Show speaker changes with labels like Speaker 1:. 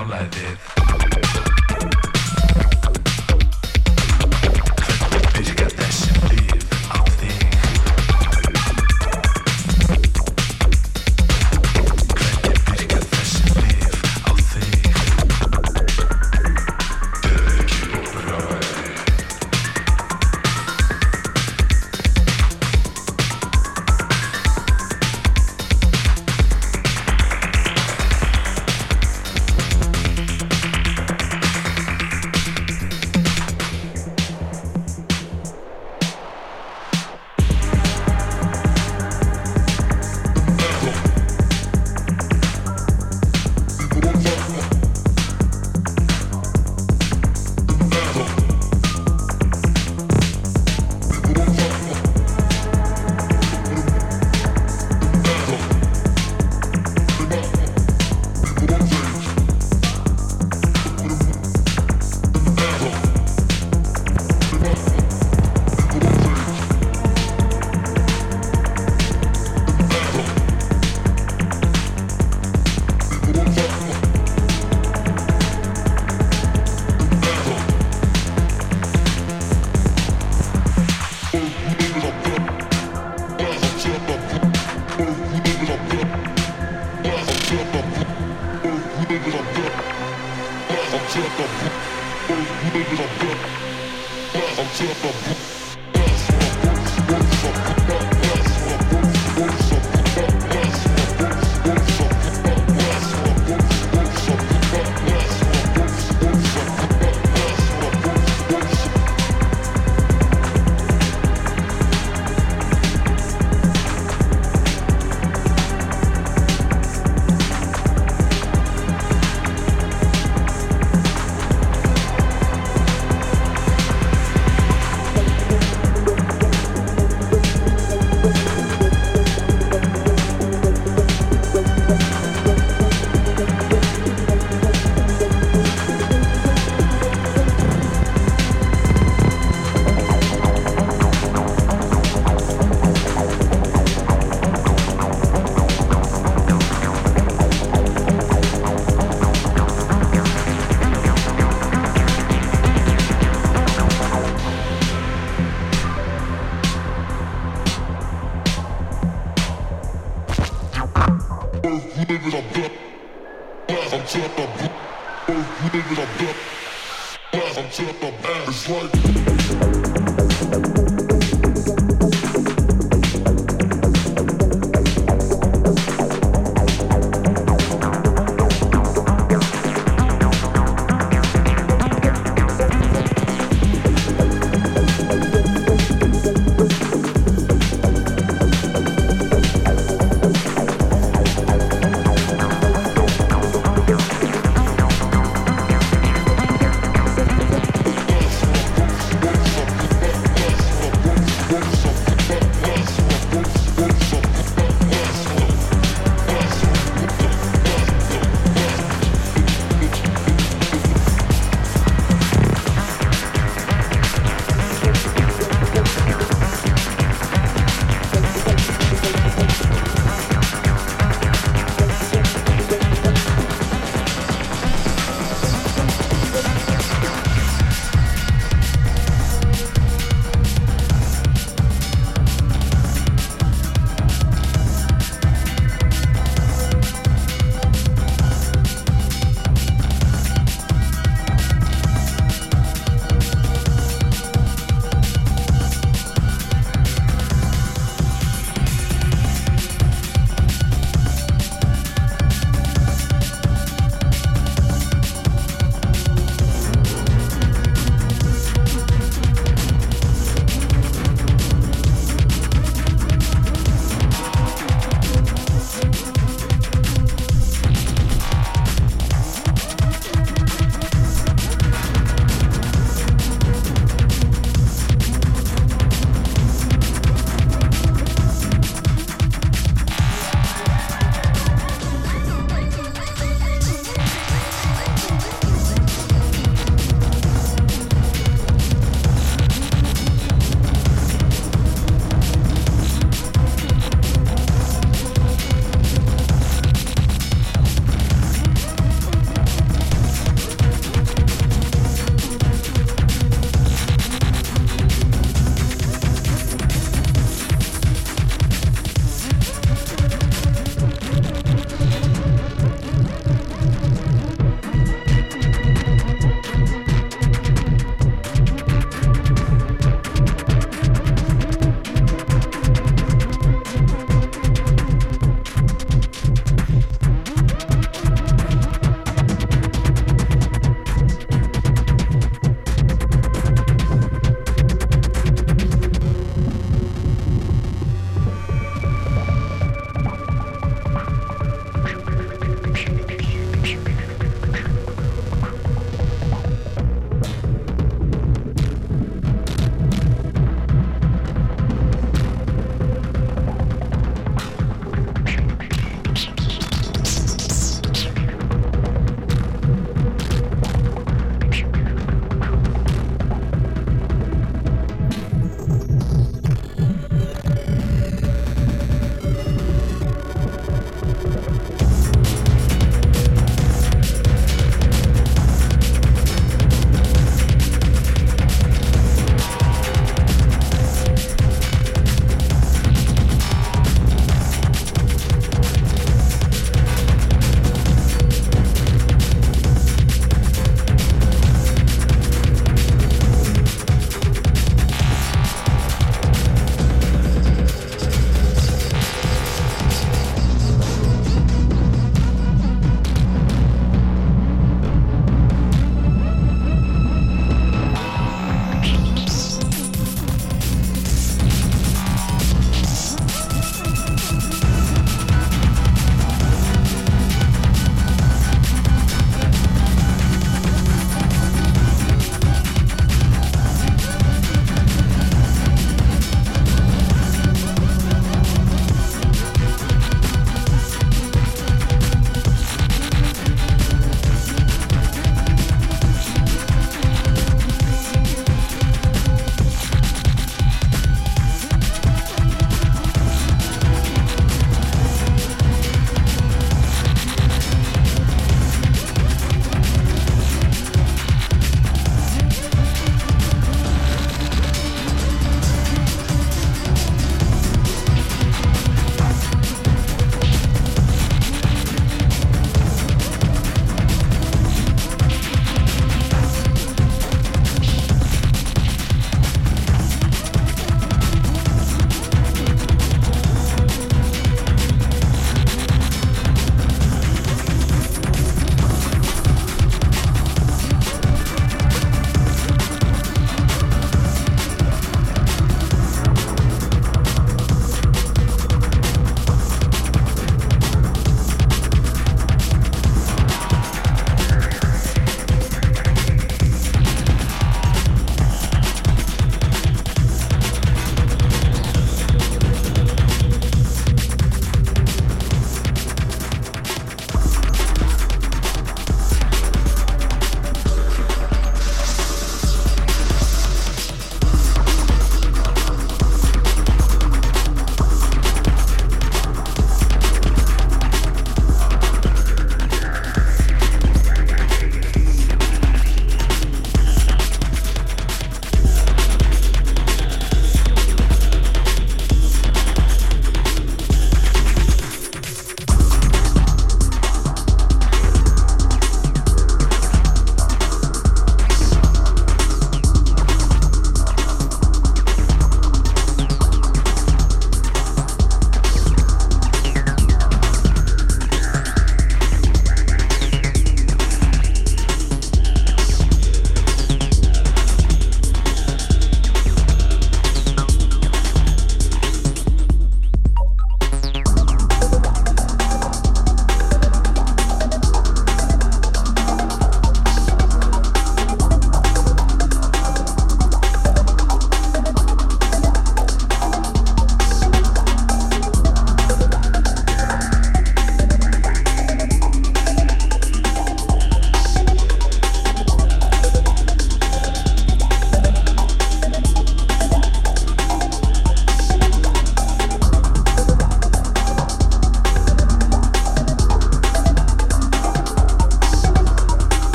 Speaker 1: out like this.